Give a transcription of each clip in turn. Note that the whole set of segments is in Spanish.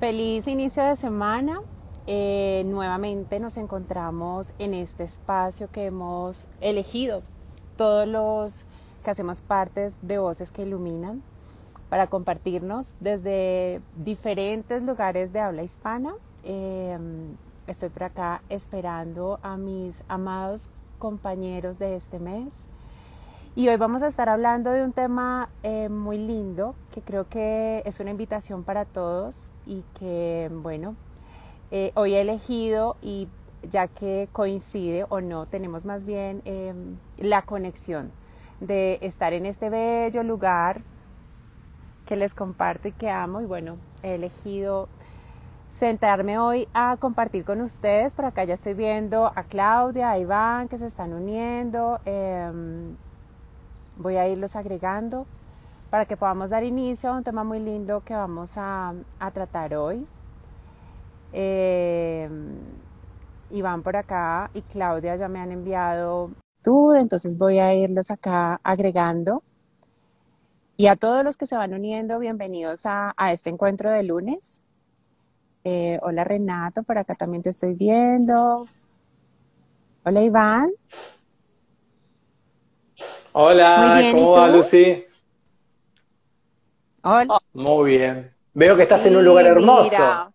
Feliz inicio de semana. Eh, nuevamente nos encontramos en este espacio que hemos elegido todos los que hacemos partes de Voces que Iluminan para compartirnos desde diferentes lugares de habla hispana. Eh, estoy por acá esperando a mis amados compañeros de este mes. Y hoy vamos a estar hablando de un tema eh, muy lindo que creo que es una invitación para todos y que, bueno, eh, hoy he elegido y ya que coincide o no, tenemos más bien em, la conexión de estar en este bello lugar que les comparto y que amo y bueno, he elegido sentarme hoy a compartir con ustedes. Por acá ya estoy viendo a Claudia, a Iván que se están uniendo. Voy a irlos agregando para que podamos dar inicio a un tema muy lindo que vamos a, tratar hoy. Eh, Iván por acá y Claudia ya me han enviado tú, entonces voy a irlos acá agregando. Y a todos los que se van uniendo, bienvenidos a, este encuentro de lunes. Eh, hola Renato, por acá también te estoy viendo. Hola Iván. Hola, ¿cómo va Lucy? Hola. muy bien. Veo que estás en un lugar hermoso. Mira,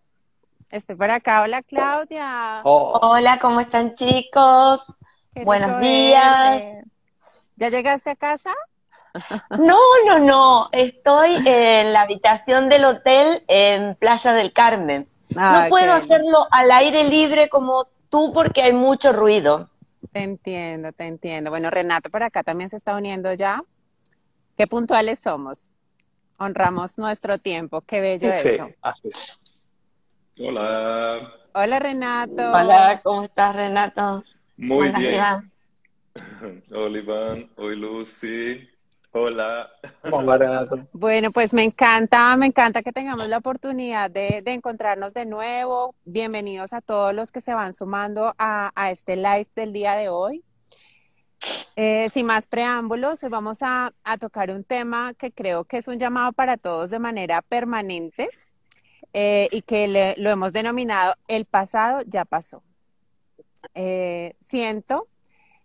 estoy por acá. Hola Claudia. Oh. Hola, ¿cómo están chicos? Buenos días. ¿Ya llegaste a casa? No, no, no. Estoy en la habitación del hotel en Playa del Carmen. no ah, puedo hacerlo al aire libre como tú porque hay mucho ruido. Te entiendo, te entiendo. Bueno, Renato por acá también se está uniendo ya. Qué puntuales somos. Honramos nuestro tiempo. Qué bello sí, eso. Así. Hola. Hola, Renato. Hola, ¿cómo estás, Renato? Muy bien. Hola, Iván. Hola, Lucy. Hola. Bueno, pues me encanta, me encanta que tengamos la oportunidad de, encontrarnos de nuevo. Bienvenidos a todos los que se van sumando a, este live del día de hoy. Eh, sin más preámbulos, hoy vamos a, tocar un tema que creo que es un llamado para todos de manera permanente eh, y que lo hemos denominado el pasado ya pasó. Eh, siento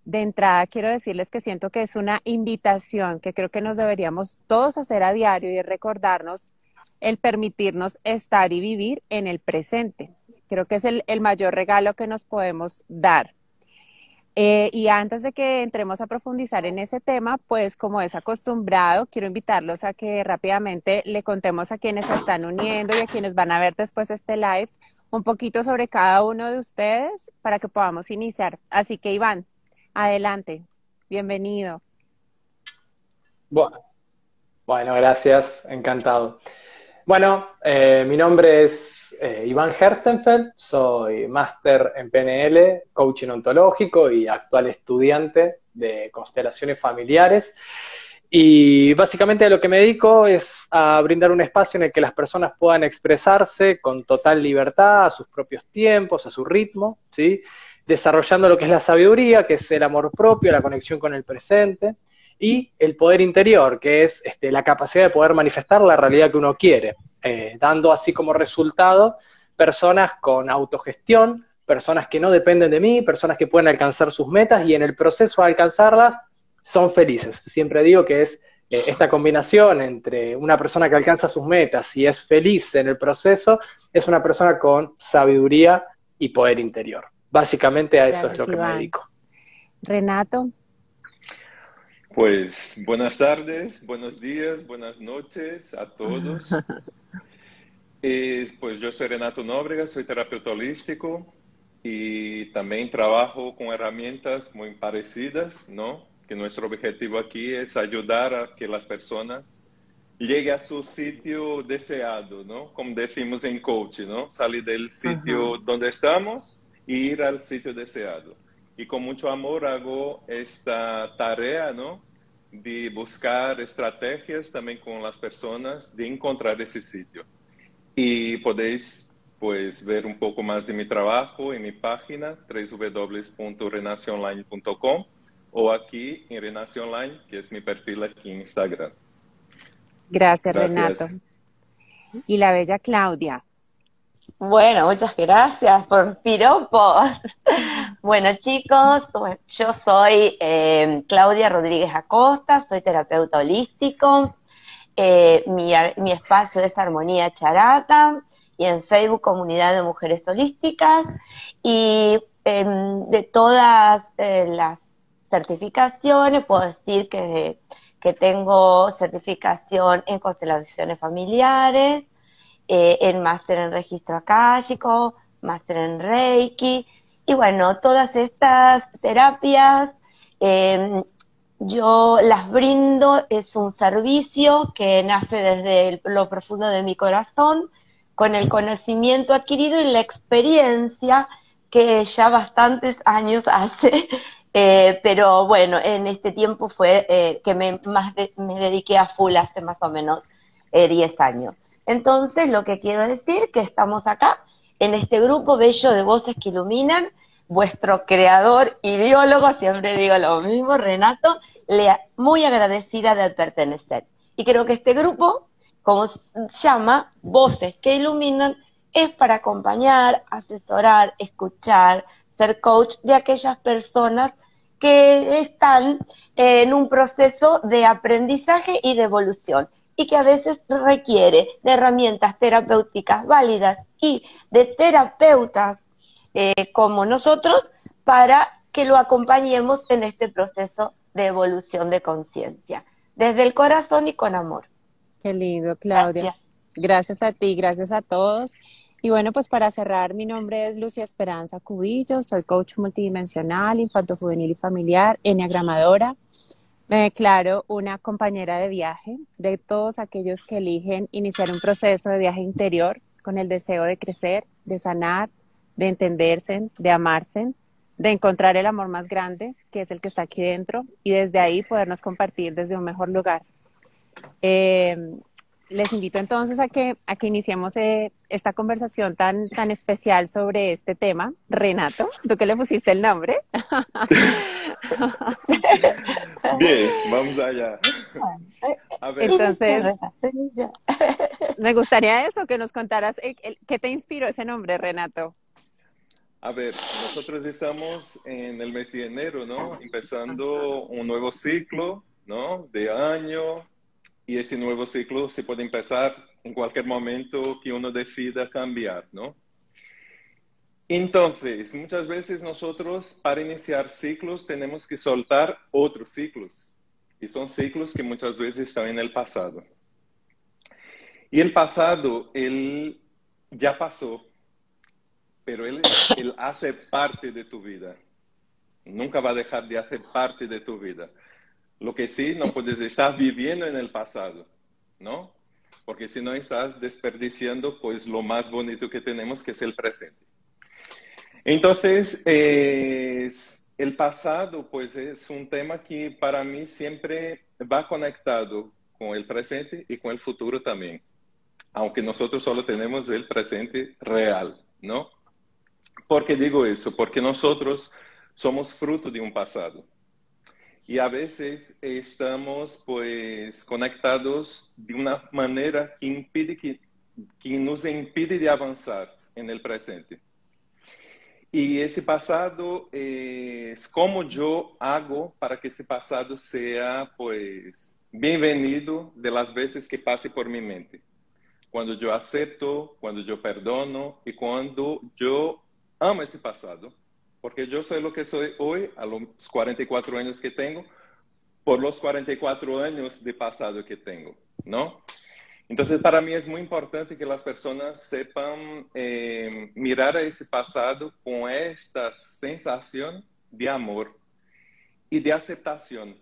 de entrada quiero decirles que siento que es una invitación que creo que nos deberíamos todos hacer a diario y recordarnos el permitirnos estar y vivir en el presente. Creo que es el, mayor regalo que nos podemos dar. Eh, y antes de que entremos a profundizar en ese tema, pues como es acostumbrado, quiero invitarlos a que rápidamente le contemos a quienes se están uniendo y a quienes van a ver después este live un poquito sobre cada uno de ustedes para que podamos iniciar. Así que Iván, Adelante, bienvenido. Bueno, bueno gracias, encantado. Bueno, eh, mi nombre es eh, Iván Herstenfeld, soy máster en PNL, coaching ontológico y actual estudiante de constelaciones familiares. Y básicamente a lo que me dedico es a brindar un espacio en el que las personas puedan expresarse con total libertad, a sus propios tiempos, a su ritmo, ¿sí? Desarrollando lo que es la sabiduría, que es el amor propio, la conexión con el presente, y el poder interior, que es este, la capacidad de poder manifestar la realidad que uno quiere, eh, dando así como resultado personas con autogestión, personas que no dependen de mí, personas que pueden alcanzar sus metas y en el proceso de alcanzarlas son felices. Siempre digo que es eh, esta combinación entre una persona que alcanza sus metas y es feliz en el proceso, es una persona con sabiduría y poder interior. Básicamente a eso es lo que me dedico. Renato. Pues buenas tardes, buenos días, buenas noches a todos. pues yo soy Renato Nóbrega, soy terapeuta holístico y también trabajo con herramientas muy parecidas, ¿no? Que nuestro objetivo aquí es ayudar a que las personas lleguen a su sitio deseado, ¿no? Como decimos en coach, ¿no? Salir del sitio donde estamos ir al sitio deseado. Y con mucho amor hago esta tarea, ¿no? De buscar estrategias también con las personas de encontrar ese sitio. Y podéis pues ver un poco más de mi trabajo en mi página www.renaceonline.com o aquí en Renace Online, que es mi perfil aquí en Instagram. Gracias, Renato. Y la bella Claudia. Bueno, muchas gracias por piropos. Bueno, chicos, yo soy eh, Claudia Rodríguez Acosta, soy terapeuta holístico. Eh, mi, mi, espacio es Armonía Charata y en Facebook Comunidad de Mujeres Holísticas. Y de todas eh, las certificaciones puedo decir que, que tengo certificación en constelaciones familiares, eh, en máster en registro akáshico, máster en Reiki, y bueno, todas estas terapias em, yo las brindo, es un servicio que nace desde lo profundo de mi corazón, con el conocimiento adquirido y la experiencia que ya bastantes años hace, eh, pero bueno, en este tiempo fue eh, que me, más me dediqué a full hace más o menos 10 años. Entonces, lo que quiero decir que estamos acá en este grupo bello de voces que iluminan, vuestro creador y biólogo, siempre digo lo mismo, Renato, le muy agradecida de pertenecer. Y creo que este grupo, como se llama, Voces que Iluminan, es para acompañar, asesorar, escuchar, ser coach de aquellas personas que están en un proceso de aprendizaje y de evolución y que a veces requiere de herramientas terapéuticas válidas y de terapeutas eh, como nosotros para que lo acompañemos en este proceso de evolución de conciencia, desde el corazón y con amor. Qué lindo, Claudia. Gracias. a ti, gracias a todos. Y bueno, pues para cerrar, mi nombre es Lucia Esperanza Cubillo, soy coach multidimensional, infanto juvenil y familiar, enneagramadora. Me declaro una compañera de viaje de todos aquellos que eligen iniciar un proceso de viaje interior con el deseo de crecer, de sanar, de entenderse, de amarse, de encontrar el amor más grande, que es el que está aquí dentro, y desde ahí podernos compartir desde un mejor lugar. Eh, les invito entonces a que, a que iniciemos eh, esta conversación tan, tan especial sobre este tema. Renato, tú que le pusiste el nombre. Bien, vamos allá. Entonces, me gustaría eso, que nos contaras eh, qué te inspiró ese nombre, Renato. A ver, nosotros estamos en el mes de enero, ¿no? Empezando un nuevo ciclo, ¿no? De año, y ese nuevo ciclo se puede empezar en cualquier momento que uno decida cambiar, ¿no? Entonces, muchas veces nosotros para iniciar ciclos tenemos que soltar otros ciclos. Y son ciclos que muchas veces están en el pasado. Y el pasado, él ya pasó, pero él, él hace parte de tu vida. Nunca va a dejar de hacer parte de tu vida. Lo que sí, no puedes estar viviendo en el pasado, ¿no? Porque si no estás desperdiciando pues lo más bonito que tenemos, que es el presente. Entonces, el pasado pues es un tema que para mí siempre va conectado con el presente y con el futuro también. Aunque nosotros solo tenemos el presente real, ¿no? ¿Por qué digo eso? Porque nosotros somos fruto de un pasado y a veces estamos pues conectados de una manera que nos impide de avanzar en el presente. Y ese pasado es como yo hago para que ese pasado sea pues bienvenido de las veces que pase por mi mente. Cuando yo acepto, cuando yo perdono y cuando yo amo ese pasado porque yo soy lo que soy hoy, a los 44 años que tengo, por los 44 años de pasado que tengo, ¿no? Entonces, para mí es muy importante que las personas sepan eh, mirar a ese pasado con esta sensación de amor y de aceptación,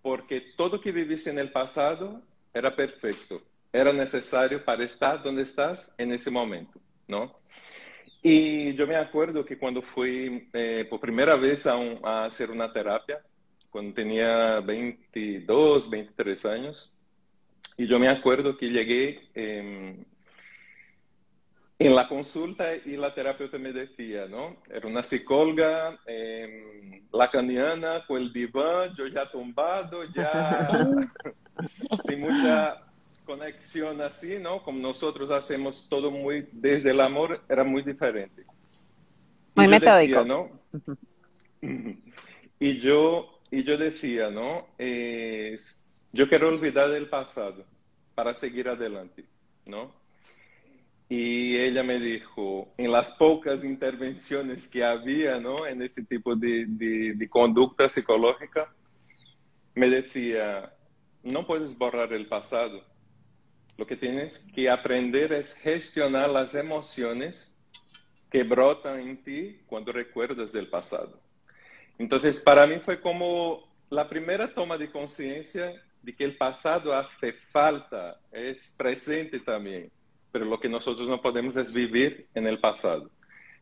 porque todo que viviste en el pasado era perfecto, era necesario para estar donde estás en ese momento, ¿no? Y yo me acuerdo que cuando fui eh, por primera vez a, a, hacer una terapia, cuando tenía 22, 23 años, y yo me acuerdo que llegué eh, en la consulta y la terapeuta me decía, ¿no? Era una psicóloga eh, lacaniana con el diván, yo ya tumbado, ya sin mucha conexión así, ¿no? Como nosotros hacemos todo muy desde el amor, era muy diferente. Muy metódico. ¿no? y yo, y yo decía, ¿no? yo quiero olvidar del pasado para seguir adelante, ¿no? Y ella me dijo, en las pocas intervenciones que había, ¿no? En ese tipo de, de conducta psicológica, me decía, no puedes borrar el pasado. Lo que tienes que aprender es gestionar las emociones que brotan en ti cuando recuerdas del pasado. Entonces, para mí fue como la primera toma de conciencia de que el pasado hace falta, es presente también, pero lo que nosotros no podemos es vivir en el pasado.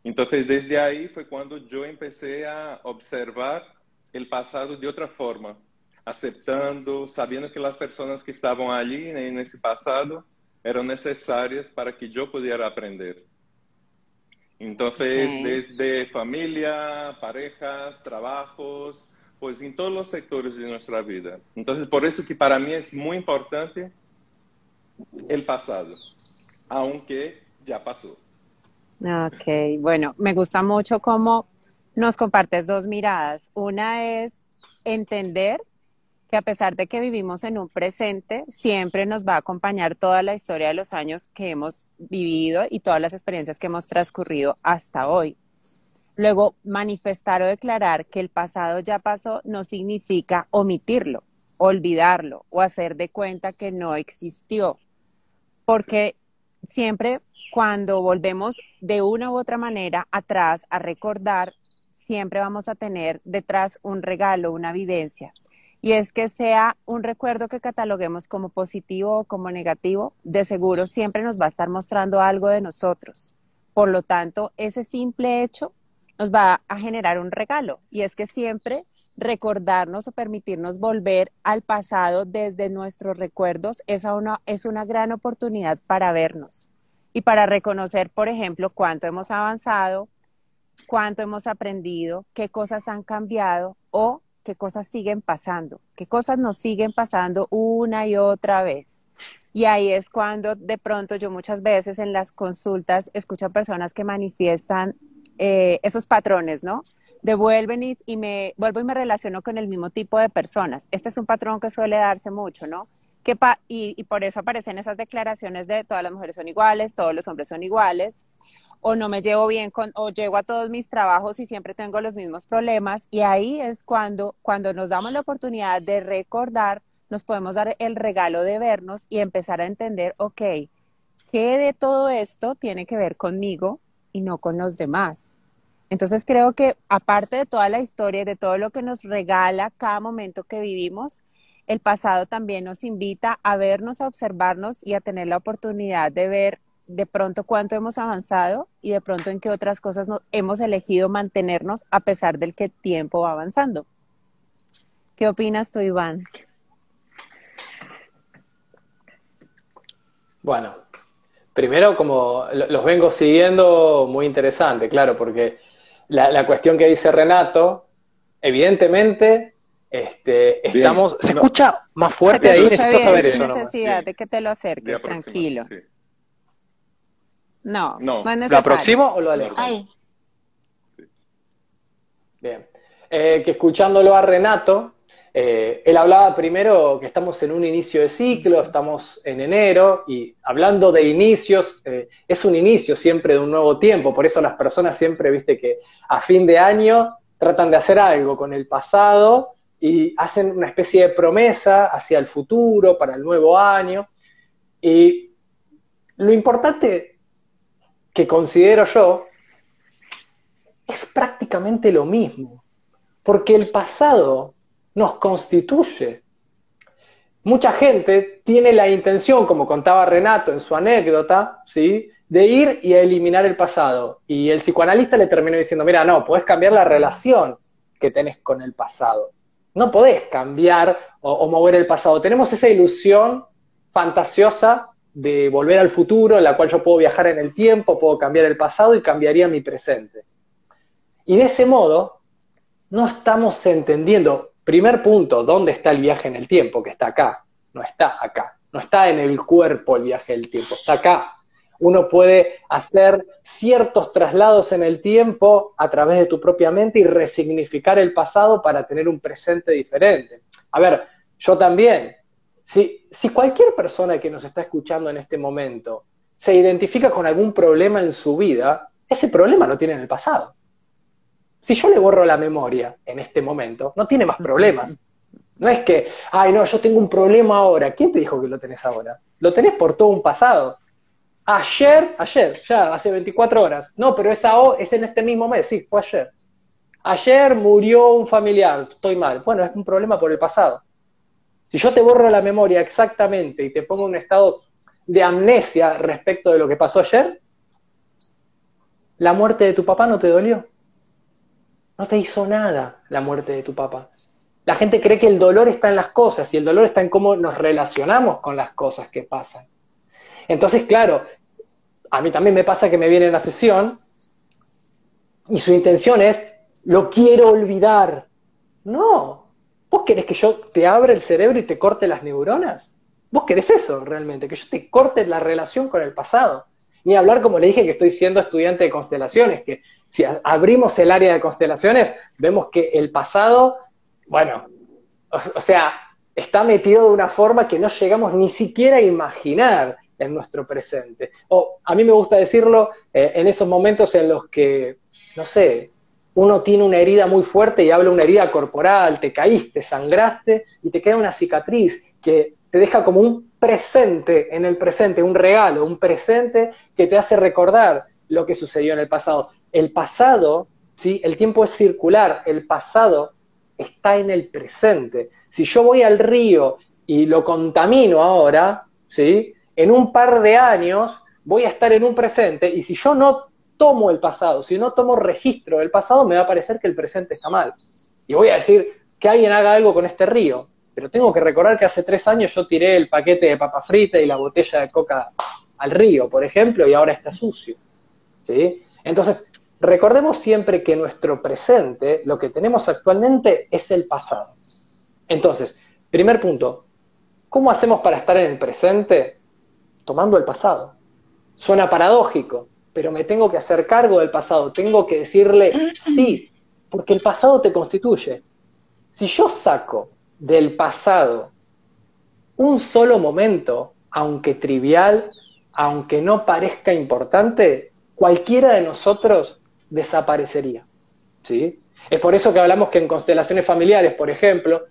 Entonces, desde ahí fue cuando yo empecé a observar el pasado de otra forma, aceptando, sabiendo que las personas que estaban allí en ese pasado eran necesarias para que yo pudiera aprender. Entonces, desde familia, parejas, trabajos, pues en todos los sectores de nuestra vida. Entonces, por eso que para mí es muy importante el pasado, aunque ya pasó. Ok, bueno, me gusta mucho cómo nos compartes dos miradas. Una es entender que a pesar de que vivimos en un presente, siempre nos va a acompañar toda la historia de los años que hemos vivido y todas las experiencias que hemos transcurrido hasta hoy. Luego, manifestar o declarar que el pasado ya pasó no significa omitirlo, olvidarlo o hacer de cuenta que no existió, porque siempre cuando volvemos de una u otra manera atrás a recordar, siempre vamos a tener detrás un regalo, una vivencia y es que sea un recuerdo que cataloguemos como positivo o como negativo, de seguro siempre nos va a estar mostrando algo de nosotros. Por lo tanto, ese simple hecho nos va a generar un regalo y es que siempre recordarnos o permitirnos volver al pasado desde nuestros recuerdos es una, es una gran oportunidad para vernos y para reconocer, por ejemplo, cuánto hemos avanzado, cuánto hemos aprendido, qué cosas han cambiado o qué cosas siguen pasando, qué cosas nos siguen pasando una y otra vez. Y ahí es cuando de pronto yo muchas veces en las consultas escucho a personas que manifiestan eh, esos patrones, ¿no? Devuelven y, y, me vuelvo y me relaciono con el mismo tipo de personas. Este es un patrón que suele darse mucho, ¿no? Que y, por eso aparecen esas declaraciones de todas las mujeres son iguales, todos los hombres son iguales, o no me llevo bien con, o llego a todos mis trabajos y siempre tengo los mismos problemas. Y ahí es cuando, cuando nos damos la oportunidad de recordar, nos podemos dar el regalo de vernos y empezar a entender, ok, ¿qué de todo esto tiene que ver conmigo y no con los demás? Entonces creo que aparte de toda la historia y de todo lo que nos regala cada momento que vivimos, el pasado también nos invita a vernos, a observarnos y a tener la oportunidad de ver de pronto cuánto hemos avanzado y de pronto en qué otras cosas nos, hemos elegido mantenernos a pesar del que tiempo va avanzando. ¿Qué opinas tú, Iván? Bueno, primero como los vengo siguiendo, muy interesante, claro, porque la, cuestión que dice Renato, evidentemente este, estamos, se escucha más fuerte ahí, necesito saber eso. necesidad de que te lo acerques, tranquilo. No, no, es necesario. ¿Lo aproximo o lo alejo? Bien. Eh, que escuchándolo a Renato, eh, él hablaba primero que estamos en un inicio de ciclo, estamos en enero, y hablando de inicios, eh, es un inicio siempre de un nuevo tiempo, por eso las personas siempre, viste, que a fin de año tratan de hacer algo con el pasado y hacen una especie de promesa hacia el futuro, para el nuevo año. Y lo importante que considero yo, es prácticamente lo mismo, porque el pasado nos constituye. Mucha gente tiene la intención, como contaba Renato en su anécdota, ¿sí? de ir y eliminar el pasado. Y el psicoanalista le terminó diciendo, mira, no, podés cambiar la relación que tenés con el pasado. No podés cambiar o, o mover el pasado. Tenemos esa ilusión fantasiosa de volver al futuro, en la cual yo puedo viajar en el tiempo, puedo cambiar el pasado y cambiaría mi presente. Y de ese modo, no estamos entendiendo, primer punto, dónde está el viaje en el tiempo, que está acá, no está acá. no está en el cuerpo el viaje del tiempo, está acá. Uno puede hacer ciertos traslados en el tiempo a través de tu propia mente y resignificar el pasado para tener un presente diferente. A ver, yo también. Si, cualquier persona que nos está escuchando en este momento se identifica con algún problema en su vida, ese problema lo tiene en el pasado. Si yo le borro la memoria en este momento, no tiene más problemas. No es que, ay, no, yo tengo un problema ahora. ¿Quién te dijo que lo tenés ahora? Lo tenés por todo un pasado. Ayer, ayer, ya, hace 24 horas. No, pero esa O es en este mismo mes, sí, fue ayer. Ayer murió un familiar, estoy mal. Bueno, es un problema por el pasado. Si yo te borro la memoria exactamente y te pongo en un estado de amnesia respecto de lo que pasó ayer, la muerte de tu papá no te dolió. No te hizo nada la muerte de tu papá. La gente cree que el dolor está en las cosas y el dolor está en cómo nos relacionamos con las cosas que pasan. Entonces, claro, a mí también me pasa que me viene en la sesión y su intención es, lo quiero olvidar. No, vos querés que yo te abra el cerebro y te corte las neuronas. Vos querés eso realmente, que yo te corte la relación con el pasado. Ni hablar, como le dije, que estoy siendo estudiante de constelaciones, que si abrimos el área de constelaciones, vemos que el pasado bueno, o, sea, está metido de una forma que no llegamos ni siquiera a imaginar en nuestro presente. O a mí me gusta decirlo eh, en esos momentos en los que, no sé, uno tiene una herida muy fuerte y habla una herida corporal, te caíste, sangraste y te queda una cicatriz que te deja como un presente en el presente, un regalo, un presente que te hace recordar lo que sucedió en el pasado. El pasado, ¿sí? el tiempo es circular, el pasado está en el presente. Si yo voy al río y lo contamino ahora, ¿sí? En un par de años voy a estar en un presente y si yo no tomo el pasado, si no tomo registro del pasado, me va a parecer que el presente está mal. Y voy a decir que alguien haga algo con este río. Pero tengo que recordar que hace tres años yo tiré el paquete de papa frita y la botella de coca al río, por ejemplo, y ahora está sucio. ¿sí? Entonces, Recordemos siempre que nuestro presente, lo que tenemos actualmente, es el pasado. Entonces, primer punto, ¿cómo hacemos para estar en el presente? Tomando el pasado. Suena paradójico, pero me tengo que hacer cargo del pasado, tengo que decirle sí, porque el pasado te constituye. Si yo saco del pasado un solo momento, aunque trivial, aunque no parezca importante, cualquiera de nosotros desaparecería. ¿sí? Es por eso que hablamos que en constelaciones familiares, por ejemplo,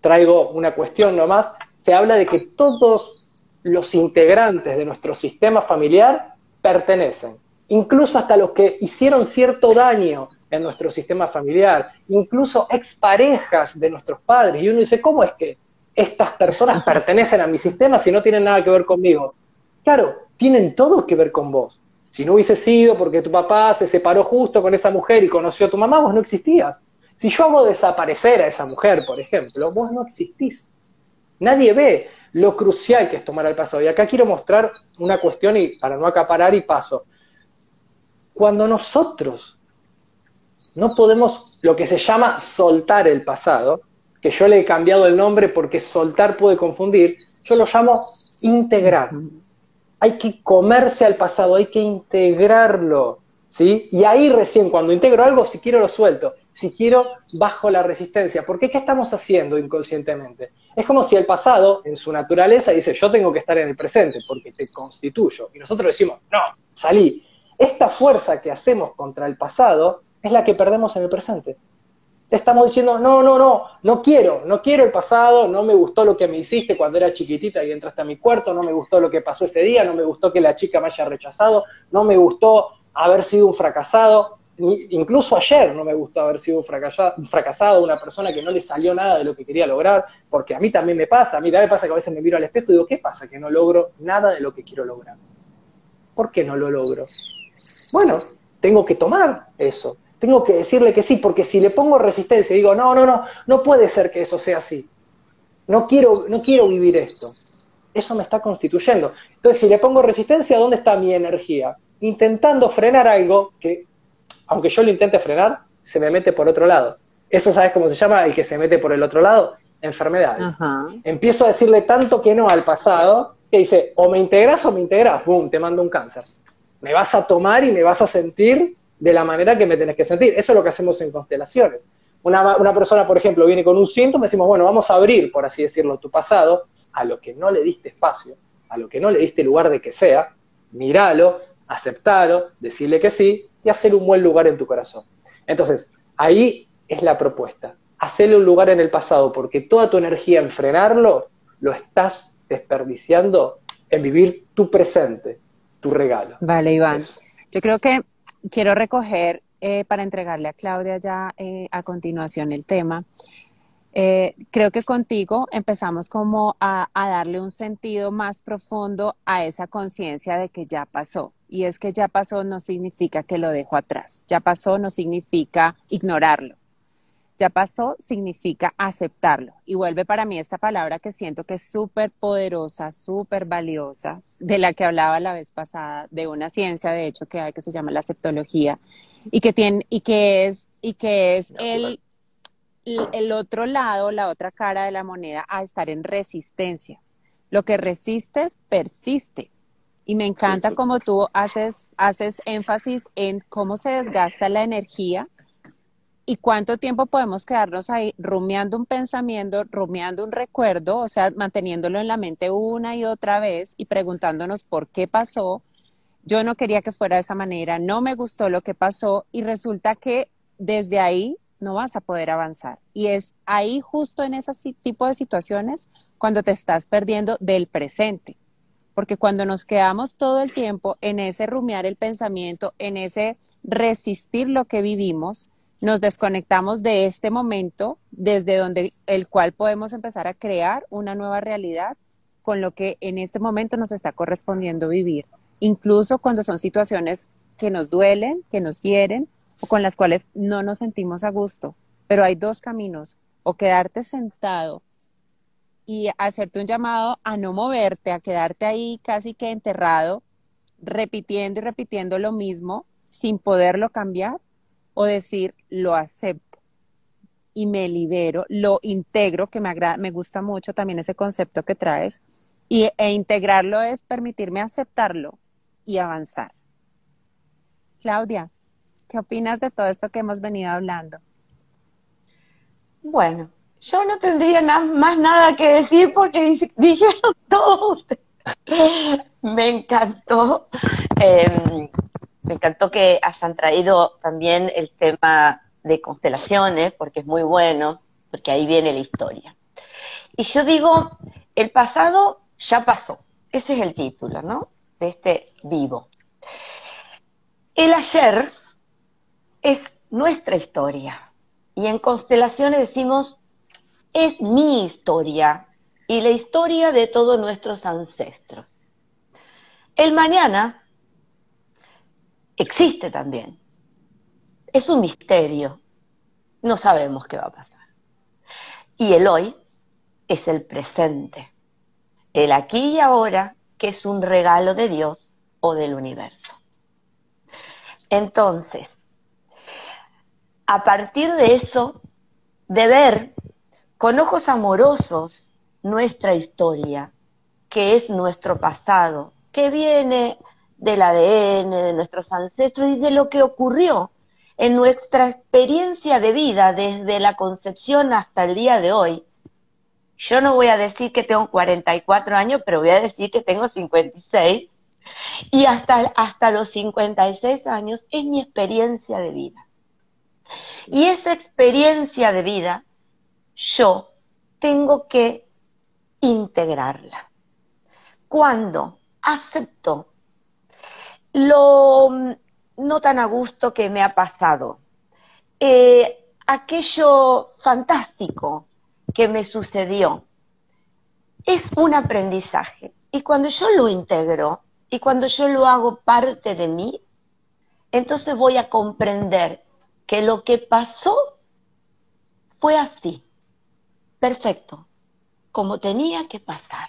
traigo una cuestión nomás, se habla de que todos los integrantes de nuestro sistema familiar pertenecen, incluso hasta los que hicieron cierto daño en nuestro sistema familiar, incluso exparejas de nuestros padres. Y uno dice, ¿cómo es que estas personas pertenecen a mi sistema si no tienen nada que ver conmigo? Claro, tienen todo que ver con vos. Si no hubiese sido porque tu papá se separó justo con esa mujer y conoció a tu mamá, vos no existías. Si yo hago desaparecer a esa mujer, por ejemplo, vos no existís. Nadie ve lo crucial que es tomar el pasado. Y acá quiero mostrar una cuestión y para no acaparar y paso. Cuando nosotros no podemos lo que se llama soltar el pasado, que yo le he cambiado el nombre porque soltar puede confundir, yo lo llamo integrar hay que comerse al pasado, hay que integrarlo, ¿sí? Y ahí recién, cuando integro algo, si quiero lo suelto, si quiero bajo la resistencia. Porque ¿qué estamos haciendo inconscientemente? Es como si el pasado, en su naturaleza, dice, yo tengo que estar en el presente porque te constituyo. Y nosotros decimos, no, salí. Esta fuerza que hacemos contra el pasado es la que perdemos en el presente estamos diciendo, no, no, no, no quiero, no quiero el pasado, no me gustó lo que me hiciste cuando era chiquitita y entraste a mi cuarto, no me gustó lo que pasó ese día, no me gustó que la chica me haya rechazado, no me gustó haber sido un fracasado, incluso ayer no me gustó haber sido fracasado, una persona que no le salió nada de lo que quería lograr, porque a mí también me pasa, a mí también me pasa que a veces me miro al espejo y digo, ¿qué pasa? Que no logro nada de lo que quiero lograr. ¿Por qué no lo logro? Bueno, tengo que tomar eso, tengo que decirle que sí, porque si le pongo resistencia y digo, no, no, no, no puede ser que eso sea así. No quiero, no quiero vivir esto. Eso me está constituyendo. Entonces, si le pongo resistencia, ¿dónde está mi energía? Intentando frenar algo que, aunque yo lo intente frenar, se me mete por otro lado. Eso, ¿sabes cómo se llama? El que se mete por el otro lado. enfermedades. Empiezo a decirle tanto que no al pasado que dice, o me integras o me integras, boom, te mando un cáncer. Me vas a tomar y me vas a sentir de la manera que me tenés que sentir. Eso es lo que hacemos en constelaciones. Una, una persona, por ejemplo, viene con un síntoma, decimos, bueno, vamos a abrir, por así decirlo, tu pasado a lo que no le diste espacio, a lo que no le diste lugar de que sea, míralo, aceptalo, decirle que sí y hacer un buen lugar en tu corazón. Entonces, ahí es la propuesta. Hacerle un lugar en el pasado, porque toda tu energía en frenarlo lo estás desperdiciando en vivir tu presente, tu regalo. Vale, Iván. Yo creo que quiero recoger eh, para entregarle a Claudia ya eh, a continuación el tema. Eh, creo que contigo empezamos como a, a, darle un sentido más profundo a esa conciencia de que ya pasó. Y es que ya pasó no significa que lo dejo atrás. Ya pasó no significa ignorarlo. Ya pasó significa aceptarlo. Y vuelve para mí esta palabra que siento que es súper poderosa, súper valiosa, de la que hablaba la vez pasada, de una ciencia, de hecho, que hay que se llama la aceptología, y que tiene, y que es, y que es el, el otro lado, la otra cara de la moneda a estar en resistencia. Lo que resistes persiste. Y me encanta como tú haces, haces énfasis en cómo se desgasta la energía y cuánto tiempo podemos quedarnos ahí rumiando un pensamiento, rumiando un recuerdo, o sea, manteniéndolo en la mente una y otra vez y preguntándonos por qué pasó. Yo no quería que fuera de esa manera, no me gustó lo que pasó y resulta que desde ahí no vas a poder avanzar. Y es ahí justo en ese tipo de situaciones cuando te estás perdiendo del presente. Porque cuando nos quedamos todo el tiempo en ese rumiar el pensamiento, en ese resistir lo que vivimos, nos desconectamos de este momento desde donde el cual podemos empezar a crear una nueva realidad con lo que en este momento nos está correspondiendo vivir, incluso cuando son situaciones que nos duelen, que nos hieren o con las cuales no nos sentimos a gusto. Pero hay dos caminos, o quedarte sentado y hacerte un llamado a no moverte, a quedarte ahí casi que enterrado, repitiendo y repitiendo lo mismo sin poderlo cambiar, o decir, lo acepto y me libero, lo integro, que me, agrada, me gusta mucho también ese concepto que traes, y, e integrarlo es permitirme aceptarlo y avanzar. Claudia, ¿qué opinas de todo esto que hemos venido hablando? Bueno, yo no tendría más nada que decir porque dijeron todo. me encantó. Eh, me encantó que hayan traído también el tema de constelaciones, porque es muy bueno, porque ahí viene la historia. Y yo digo, el pasado ya pasó. Ese es el título, ¿no? De este vivo. El ayer es nuestra historia. Y en constelaciones decimos, es mi historia y la historia de todos nuestros ancestros. El mañana existe también. Es un misterio. No sabemos qué va a pasar. Y el hoy es el presente. El aquí y ahora, que es un regalo de Dios o del universo. Entonces, a partir de eso, de ver con ojos amorosos nuestra historia, que es nuestro pasado, que viene del ADN, de nuestros ancestros y de lo que ocurrió en nuestra experiencia de vida desde la concepción hasta el día de hoy. Yo no voy a decir que tengo 44 años, pero voy a decir que tengo 56. Y hasta, hasta los 56 años es mi experiencia de vida. Y esa experiencia de vida, yo tengo que integrarla. Cuando acepto lo mm, no tan a gusto que me ha pasado, eh, aquello fantástico que me sucedió, es un aprendizaje. Y cuando yo lo integro y cuando yo lo hago parte de mí, entonces voy a comprender que lo que pasó fue así, perfecto, como tenía que pasar.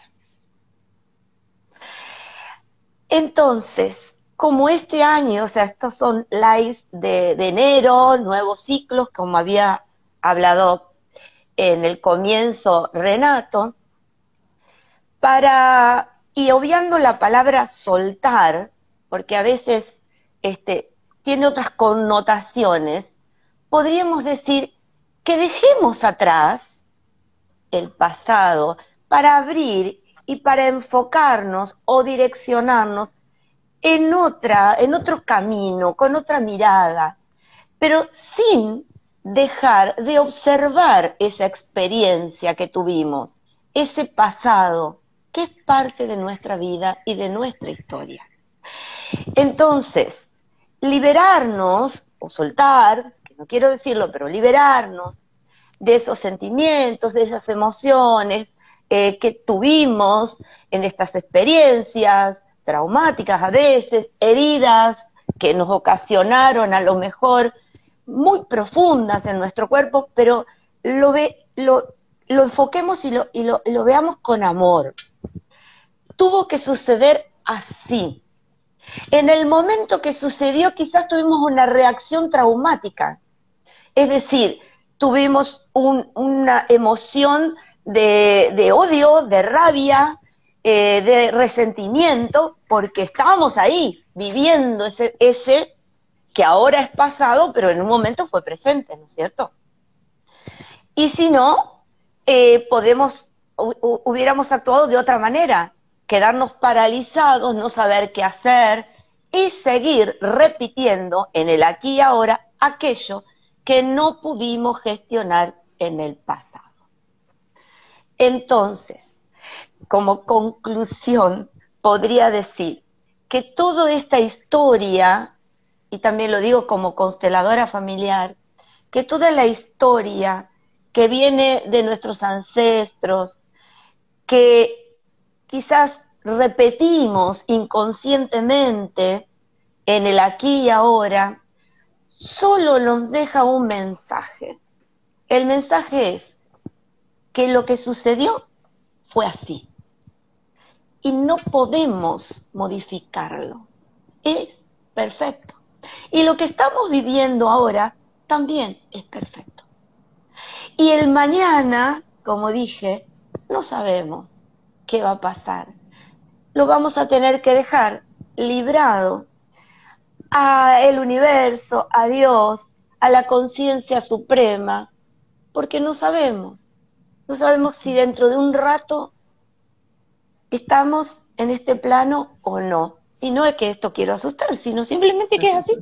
Entonces, como este año, o sea, estos son lives de, enero, nuevos ciclos, como había hablado en el comienzo Renato, para, y obviando la palabra soltar, porque a veces este, tiene otras connotaciones, podríamos decir que dejemos atrás el pasado para abrir y para enfocarnos o direccionarnos en otra, en otro camino, con otra mirada, pero sin dejar de observar esa experiencia que tuvimos, ese pasado, que es parte de nuestra vida y de nuestra historia. Entonces, liberarnos o soltar, que no quiero decirlo, pero liberarnos de esos sentimientos, de esas emociones eh, que tuvimos en estas experiencias traumáticas a veces, heridas que nos ocasionaron a lo mejor muy profundas en nuestro cuerpo, pero lo, ve, lo, lo enfoquemos y lo, y lo veamos con amor. Tuvo que suceder así. En el momento que sucedió quizás tuvimos una reacción traumática. Es decir, tuvimos una emoción de, odio, de rabia, eh, de resentimiento, porque estábamos ahí viviendo ese, ese que ahora es pasado, pero en un momento fue presente, ¿no es cierto? Y si no, eh, podemos, hubiéramos actuado de otra manera, quedarnos paralizados, no saber qué hacer y seguir repitiendo en el aquí y ahora aquello que no pudimos gestionar en el pasado. Entonces, como conclusión, podría decir que toda esta historia, y también lo digo como consteladora familiar, que toda la historia que viene de nuestros ancestros, que quizás repetimos inconscientemente en el aquí y ahora, solo nos deja un mensaje. El mensaje es que lo que sucedió fue así. Y no podemos modificarlo. Es perfecto. Y lo que estamos viviendo ahora también es perfecto. Y el mañana, como dije, no sabemos qué va a pasar. Lo vamos a tener que dejar librado a el universo, a Dios, a la conciencia suprema, porque no sabemos. No sabemos si dentro de un rato estamos en este plano o no. Y no es que esto quiero asustar, sino simplemente que es así.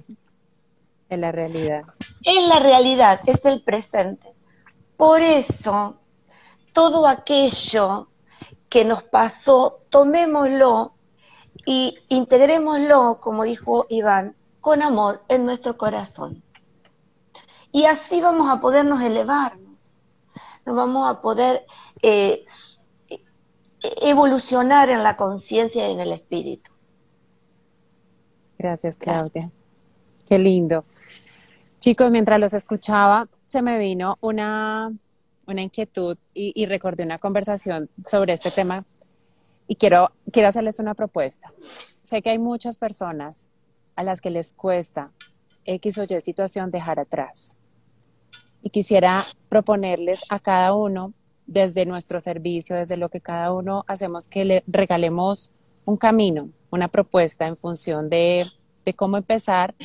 Es la realidad. Es la realidad, es el presente. Por eso, todo aquello que nos pasó, tomémoslo y integrémoslo, como dijo Iván, con amor en nuestro corazón. Y así vamos a podernos elevarnos, nos vamos a poder eh, evolucionar en la conciencia y en el espíritu. Gracias, Claudia. Qué lindo. Chicos, mientras los escuchaba, se me vino una, una inquietud y, y recordé una conversación sobre este tema y quiero, quiero hacerles una propuesta. Sé que hay muchas personas a las que les cuesta X o Y situación dejar atrás. Y quisiera proponerles a cada uno, desde nuestro servicio, desde lo que cada uno hacemos, que le regalemos un camino, una propuesta en función de, de cómo empezar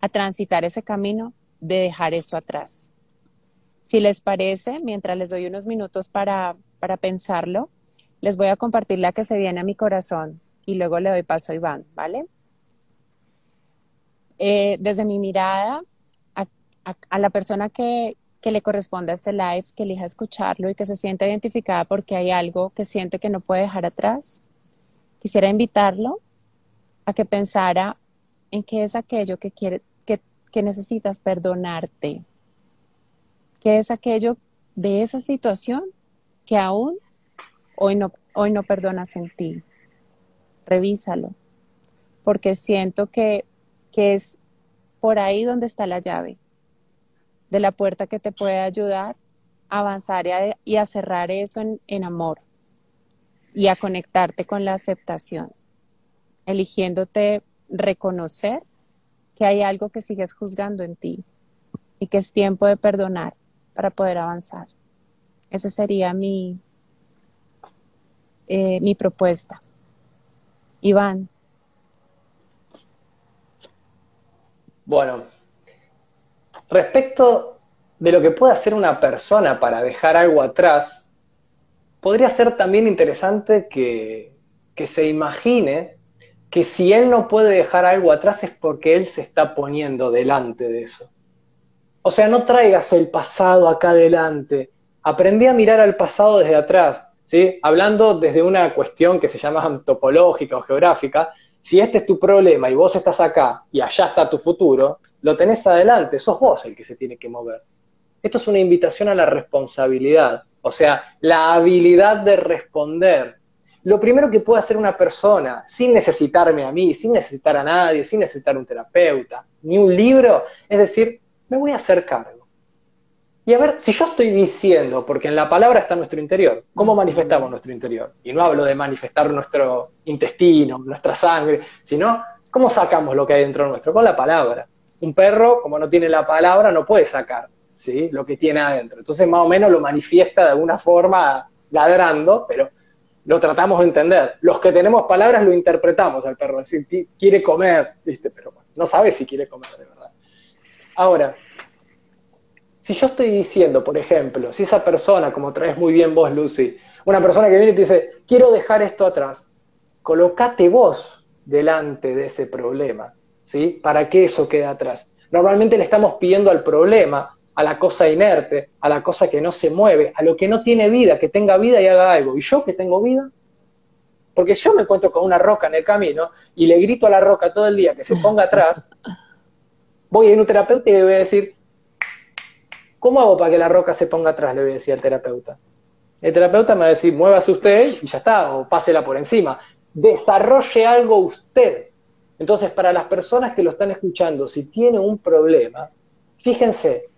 a transitar ese camino de dejar eso atrás. Si les parece, mientras les doy unos minutos para, para pensarlo, les voy a compartir la que se viene a mi corazón y luego le doy paso a Iván, ¿vale? Eh, desde mi mirada, a, la persona que, que, le corresponde a este live, que elija escucharlo y que se sienta identificada porque hay algo que siente que no puede dejar atrás, quisiera invitarlo a que pensara en qué es aquello que, quiere, que, que necesitas perdonarte, qué es aquello de esa situación que aún hoy no, hoy no perdonas en ti. Revísalo, porque siento que, que es por ahí donde está la llave de la puerta que te puede ayudar a avanzar y a, cerrar eso en, en amor y a conectarte con la aceptación, eligiéndote reconocer que hay algo que sigues juzgando en ti y que es tiempo de perdonar para poder avanzar. Esa sería mi, eh, mi propuesta. Iván. Bueno, respecto de lo que puede hacer una persona para dejar algo atrás, podría ser también interesante que, que se imagine que si él no puede dejar algo atrás es porque él se está poniendo delante de eso. O sea, no traigas el pasado acá adelante. Aprendí a mirar al pasado desde atrás, ¿sí? Hablando desde una cuestión que se llama antropológica o geográfica, si este es tu problema y vos estás acá y allá está tu futuro, lo tenés adelante, sos vos el que se tiene que mover. Esto es una invitación a la responsabilidad, o sea, la habilidad de responder. Lo primero que puede hacer una persona, sin necesitarme a mí, sin necesitar a nadie, sin necesitar un terapeuta, ni un libro, es decir, me voy a hacer cargo. Y a ver, si yo estoy diciendo, porque en la palabra está nuestro interior, ¿cómo manifestamos nuestro interior? Y no hablo de manifestar nuestro intestino, nuestra sangre, sino cómo sacamos lo que hay dentro nuestro, con la palabra. Un perro, como no tiene la palabra, no puede sacar ¿sí? lo que tiene adentro. Entonces, más o menos lo manifiesta de alguna forma ladrando, pero lo tratamos de entender. Los que tenemos palabras lo interpretamos al perro, es decir, quiere comer, ¿viste? pero no sabe si quiere comer de verdad. Ahora, si yo estoy diciendo, por ejemplo, si esa persona, como traes muy bien vos, Lucy, una persona que viene y te dice, quiero dejar esto atrás, colocate vos delante de ese problema, ¿sí? Para que eso quede atrás. Normalmente le estamos pidiendo al problema, a la cosa inerte, a la cosa que no se mueve, a lo que no tiene vida, que tenga vida y haga algo. ¿Y yo que tengo vida? Porque yo me encuentro con una roca en el camino y le grito a la roca todo el día que se ponga atrás, voy a ir a un terapeuta y le voy a decir, ¿cómo hago para que la roca se ponga atrás? Le voy a decir al terapeuta. El terapeuta me va a decir, muévase usted y ya está, o pásela por encima. Desarrolle algo usted. Entonces, para las personas que lo están escuchando, si tiene un problema, fíjense,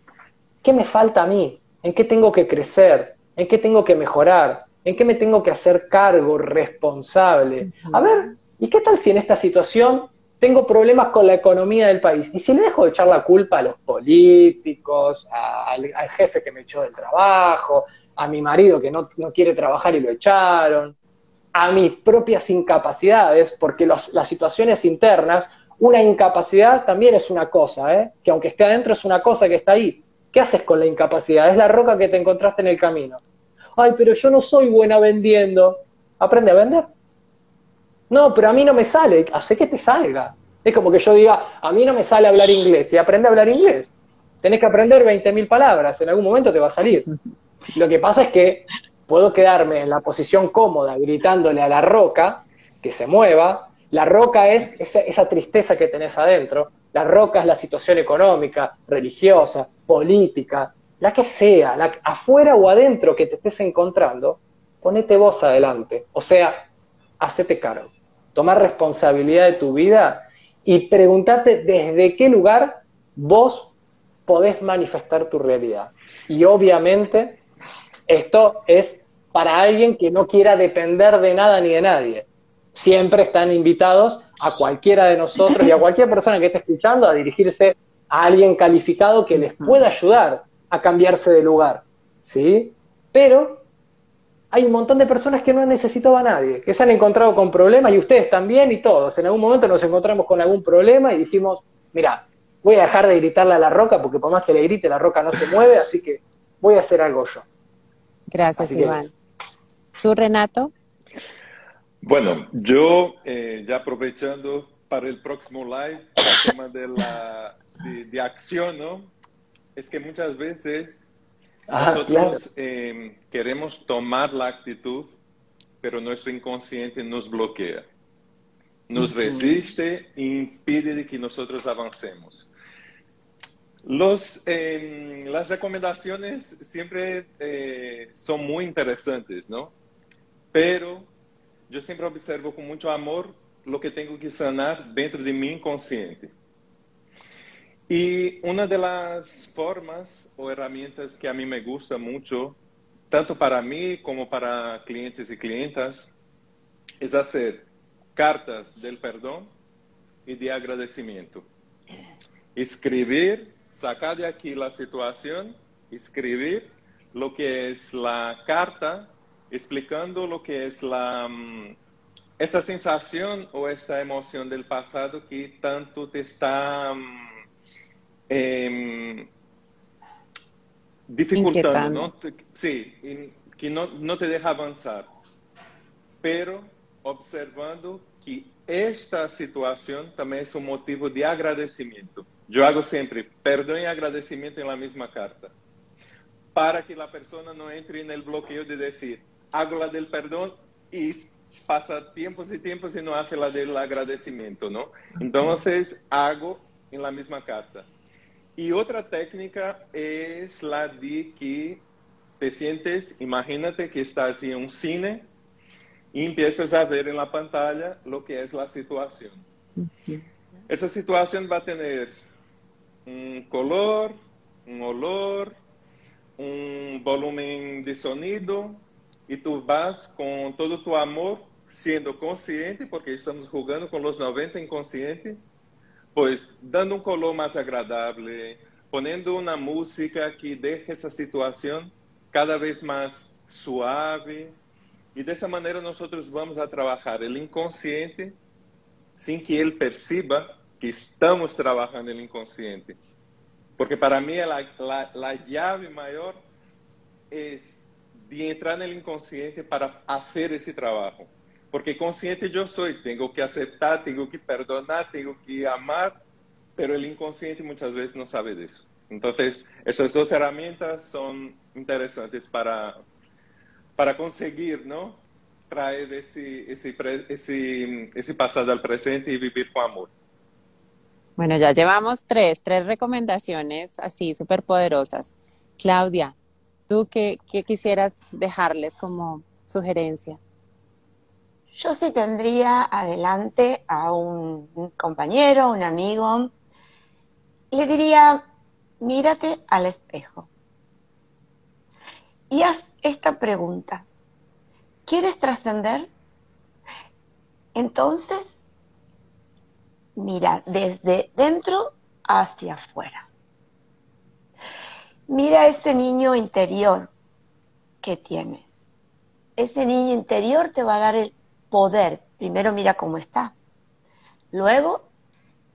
¿qué me falta a mí? ¿En qué tengo que crecer? ¿En qué tengo que mejorar? ¿En qué me tengo que hacer cargo, responsable? A ver, ¿y qué tal si en esta situación tengo problemas con la economía del país. Y si le dejo de echar la culpa a los políticos, al, jefe que me echó del trabajo, a mi marido que no, quiere trabajar y lo echaron, a mis propias incapacidades, porque las situaciones internas, una incapacidad también es una cosa, ¿eh? que aunque esté adentro es una cosa que está ahí. ¿Qué haces con la incapacidad? Es la roca que te encontraste en el camino. Ay, pero yo no soy buena vendiendo. Aprende a vender. No, pero a mí no me sale, hace que te salga. Es como que yo diga, a mí no me sale hablar inglés, y aprende a hablar inglés. Tenés que aprender 20.000 palabras, en algún momento te va a salir. Lo que pasa es que puedo quedarme en la posición cómoda gritándole a la roca que se mueva. La roca es esa, tristeza que tenés adentro. La roca es la situación económica, religiosa, política, la que sea, la, afuera o adentro que te estés encontrando, ponete vos adelante. O sea, hacete cargo tomar responsabilidad de tu vida y preguntarte desde qué lugar vos podés manifestar tu realidad. Y obviamente esto es para alguien que no quiera depender de nada ni de nadie. Siempre están invitados a cualquiera de nosotros y a cualquier persona que esté escuchando a dirigirse a alguien calificado que les pueda ayudar a cambiarse de lugar. ¿Sí? Pero hay un montón de personas que no han necesitado a nadie, que se han encontrado con problemas y ustedes también y todos. En algún momento nos encontramos con algún problema y dijimos, mira, voy a dejar de gritarle a la roca porque por más que le grite la roca no se mueve, así que voy a hacer algo yo. Gracias, Iván. ¿Tú, Renato? Bueno, yo eh, ya aprovechando para el próximo live, el tema de, la, de acción, ¿no? Es que muchas veces nosotros em, queremos tomar la actitud, pero nuestro inconsciente nos bloquea, nos resiste e impide de que nosotros avancemos. Los, em, las recomendaciones siempre eh, son muy interesantes, ¿no? Pero yo siempre observo con mucho amor lo que tengo que sanar dentro de mi inconsciente. Y una de las formas o herramientas que a mí me gusta mucho, tanto para mí como para clientes y clientas, es hacer cartas del perdón y de agradecimiento. Escribir, sacar de aquí la situación, escribir lo que es la carta, explicando lo que es la, mm, esa sensación o esta emoción del pasado que tanto te está eh, dificultando, ¿no? Sí, que no, no te deja avanzar. Pero observando que esta situación también es un motivo de agradecimiento. Yo hago siempre perdón y agradecimiento en la misma carta, para que la persona no entre en el bloqueo de decir, hago la del perdón y pasa tiempos y tiempos y no hace la del agradecimiento, ¿no? Entonces, hago en la misma carta. Y otra técnica es la de que te sientes, imagínate que estás en un cine y empiezas a ver en la pantalla lo que es la situación. Esa situación va a tener un color, un olor, un volumen de sonido y tú vas con todo tu amor siendo consciente, porque estamos jugando con los 90 inconsciente, pues dando un color más agradable, poniendo una música que deje esa situación cada vez más suave. Y de esa manera nosotros vamos a trabajar el inconsciente sin que él perciba que estamos trabajando el inconsciente. Porque para mí la, la, la llave mayor es de entrar en el inconsciente para hacer ese trabajo. Porque consciente yo soy, tengo que aceptar, tengo que perdonar, tengo que amar, pero el inconsciente muchas veces no sabe de eso. Entonces, esas dos herramientas son interesantes para, para conseguir, ¿no? Traer ese, ese, ese, ese pasado al presente y vivir con amor. Bueno, ya llevamos tres, tres recomendaciones así súper poderosas. Claudia, ¿tú qué, qué quisieras dejarles como sugerencia? Yo sí tendría adelante a un, compañero, un amigo, le diría, mírate al espejo y haz esta pregunta. ¿Quieres trascender? Entonces, mira desde dentro hacia afuera. Mira ese niño interior que tienes. Ese niño interior te va a dar el poder. Primero mira cómo está. Luego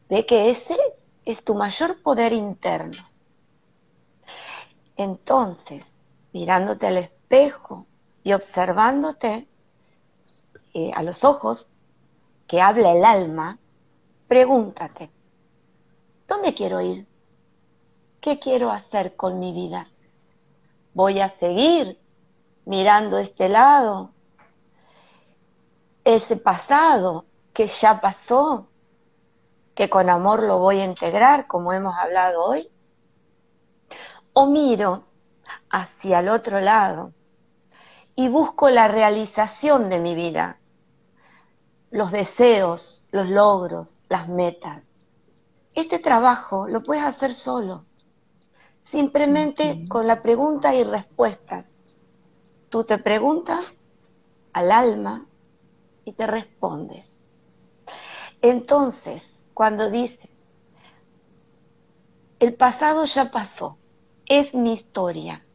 ve que ese es tu mayor poder interno. Entonces, mirándote al espejo y observándote eh, a los ojos que habla el alma, pregúntate, ¿dónde quiero ir? ¿Qué quiero hacer con mi vida? ¿Voy a seguir mirando este lado ese pasado que ya pasó, que con amor lo voy a integrar, como hemos hablado hoy, o miro hacia el otro lado y busco la realización de mi vida, los deseos, los logros, las metas. Este trabajo lo puedes hacer solo, simplemente con la pregunta y respuestas. Tú te preguntas al alma y te respondes. Entonces, cuando dices, el pasado ya pasó, es mi historia,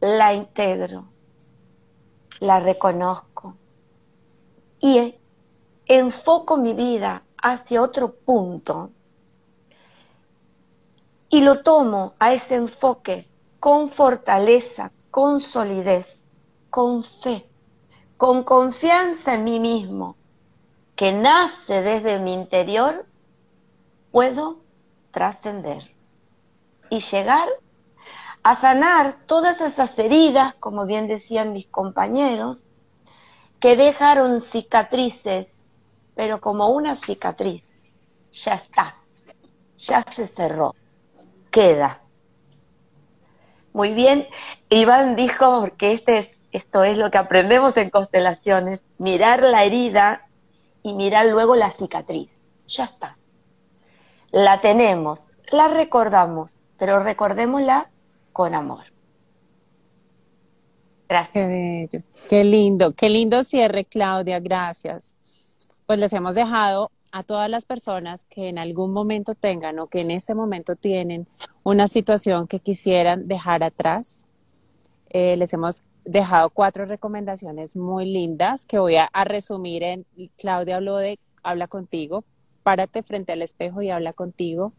la integro, la reconozco y enfoco mi vida hacia otro punto y lo tomo a ese enfoque con fortaleza, con solidez, con fe con confianza en mí mismo, que nace desde mi interior, puedo trascender y llegar a sanar todas esas heridas, como bien decían mis compañeros, que dejaron cicatrices, pero como una cicatriz, ya está, ya se cerró, queda. Muy bien, Iván dijo, porque este es esto es lo que aprendemos en constelaciones, mirar la herida y mirar luego la cicatriz. Ya está. La tenemos, la recordamos, pero recordémosla con amor. Gracias. Qué bello, qué lindo, qué lindo cierre, Claudia, gracias. Pues les hemos dejado a todas las personas que en algún momento tengan o que en este momento tienen una situación que quisieran dejar atrás, eh, les hemos dejado cuatro recomendaciones muy lindas que voy a, resumir en Claudia habló de habla contigo, párate frente al espejo y habla contigo.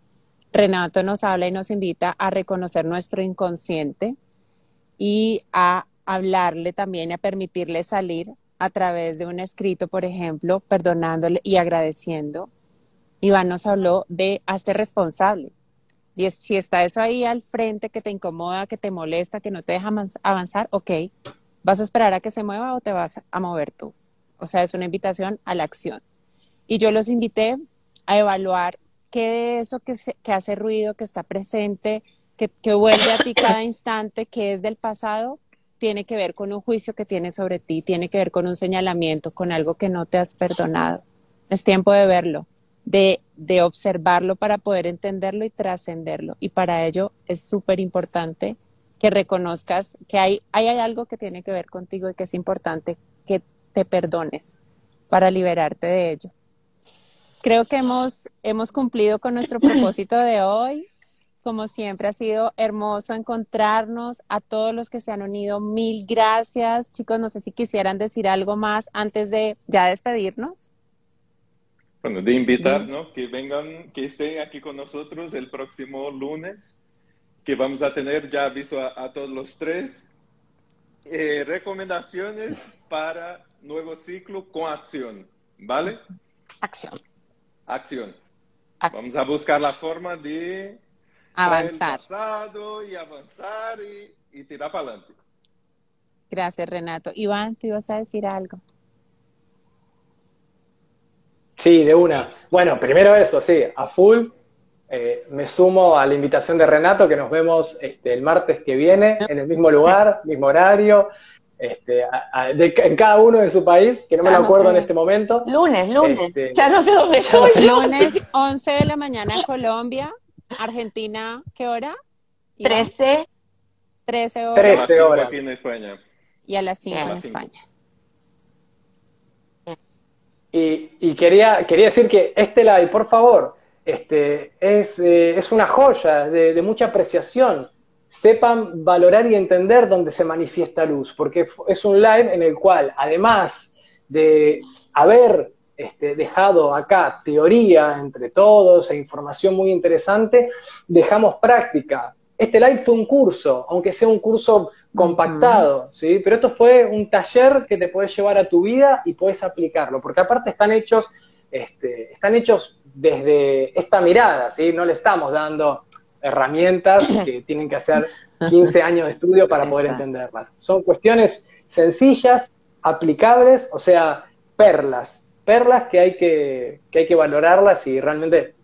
Renato nos habla y nos invita a reconocer nuestro inconsciente y a hablarle también a permitirle salir a través de un escrito, por ejemplo, perdonándole y agradeciendo. Iván nos habló de hazte responsable. Y si está eso ahí al frente que te incomoda, que te molesta, que no te deja avanzar, ok, ¿vas a esperar a que se mueva o te vas a mover tú? O sea, es una invitación a la acción. Y yo los invité a evaluar qué de eso que, que hace ruido, que está presente, que, que vuelve a ti cada instante, que es del pasado, tiene que ver con un juicio que tiene sobre ti, tiene que ver con un señalamiento, con algo que no te has perdonado. Es tiempo de verlo de, de observarlo para poder entenderlo y trascenderlo. Y para ello es súper importante que reconozcas que hay, hay, algo que tiene que ver contigo y que es importante que te perdones para liberarte de ello. Creo que hemos, hemos cumplido con nuestro propósito de hoy. Como siempre ha sido hermoso encontrarnos. A todos los que se han unido, mil gracias. Chicos, no sé si quisieran decir algo más antes de ya despedirnos. Bueno, de invitar, ¿no? Que vengan, que estén aquí con nosotros el próximo lunes, que vamos a tener ya visto a, todos los tres eh, recomendaciones para nuevo ciclo con acción, ¿vale? Acción. Acción. Vamos a buscar la forma de avanzar. y avanzar y, y tirar para adelante. Gracias, Renato. Iván, ¿tú ibas a decir algo? Sí, de una. Bueno, primero eso, sí, a full. Eh, me sumo a la invitación de Renato, que nos vemos este, el martes que viene, en el mismo lugar, mismo horario, este, en cada uno de su país, que no me lo acuerdo en este momento. Lunes, lunes. Este, ya no sé dónde estoy. lunes, 11 de la mañana en Colombia. Argentina, ¿qué hora? 13. 13 horas. 13 horas. Aquí en España. Y a las 5 en España. Y, quería, quería decir que este live, por favor, este, es, eh, es una joya de, mucha apreciación. Sepan valorar y entender dónde se manifiesta luz, porque es un live en el cual, además de haber este, dejado acá teoría entre todos e información muy interesante, dejamos práctica. Este live fue un curso, aunque sea un curso compactado, ¿sí? Pero esto fue un taller que te puedes llevar a tu vida y puedes aplicarlo, porque aparte están hechos, este, están hechos desde esta mirada, ¿sí? No le estamos dando herramientas que tienen que hacer 15 años de estudio para poder entenderlas. Son cuestiones sencillas, aplicables, o sea, perlas, perlas que hay que, que hay que valorarlas y realmente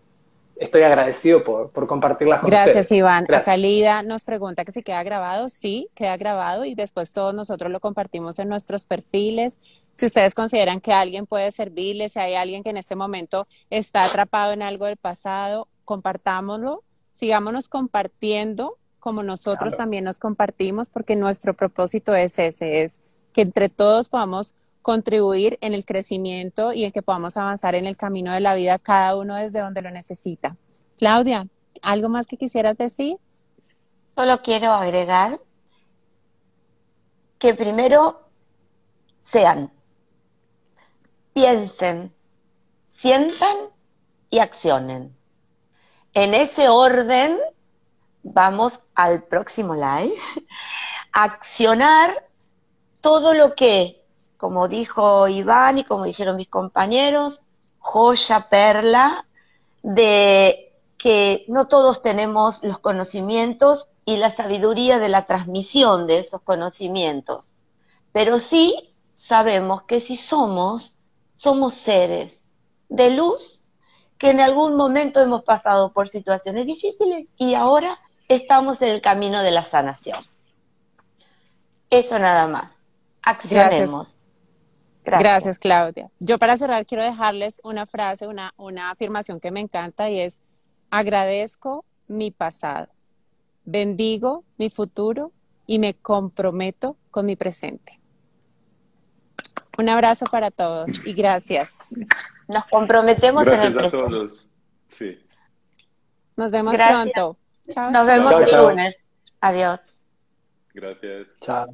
estoy agradecido por, por compartirlas con Gracias, Iván. Gracias. nos pregunta que si queda grabado. Sí, queda grabado y después todos nosotros lo compartimos en nuestros perfiles. Si ustedes consideran que alguien puede servirles, si hay alguien que en este momento está atrapado en algo del pasado, compartámoslo, sigámonos compartiendo como nosotros también nos compartimos, porque nuestro propósito es ese, es que entre todos podamos contribuir en el crecimiento y en que podamos avanzar en el camino de la vida, cada uno desde donde lo necesita. Claudia, ¿algo más que quisieras decir? Solo quiero agregar que primero sean, piensen, sientan y accionen. En ese orden, vamos al próximo live. Accionar todo lo que como dijo Iván y como dijeron mis compañeros, joya, perla, de que no todos tenemos los conocimientos y la sabiduría de la transmisión de esos conocimientos, pero sí sabemos que si somos, somos seres de luz que en algún momento hemos pasado por situaciones difíciles y ahora estamos en el camino de la sanación. Eso nada más. Accionemos. Gracias. Claudia. Yo para cerrar quiero dejarles una frase, una, una afirmación que me encanta y es, agradezco mi pasado, bendigo mi futuro y me comprometo con mi presente. Un abrazo para todos y gracias. Nos comprometemos en el presente. a todos. Sí. Nos vemos pronto. Nos vemos el lunes. Adiós. Gracias. Chao.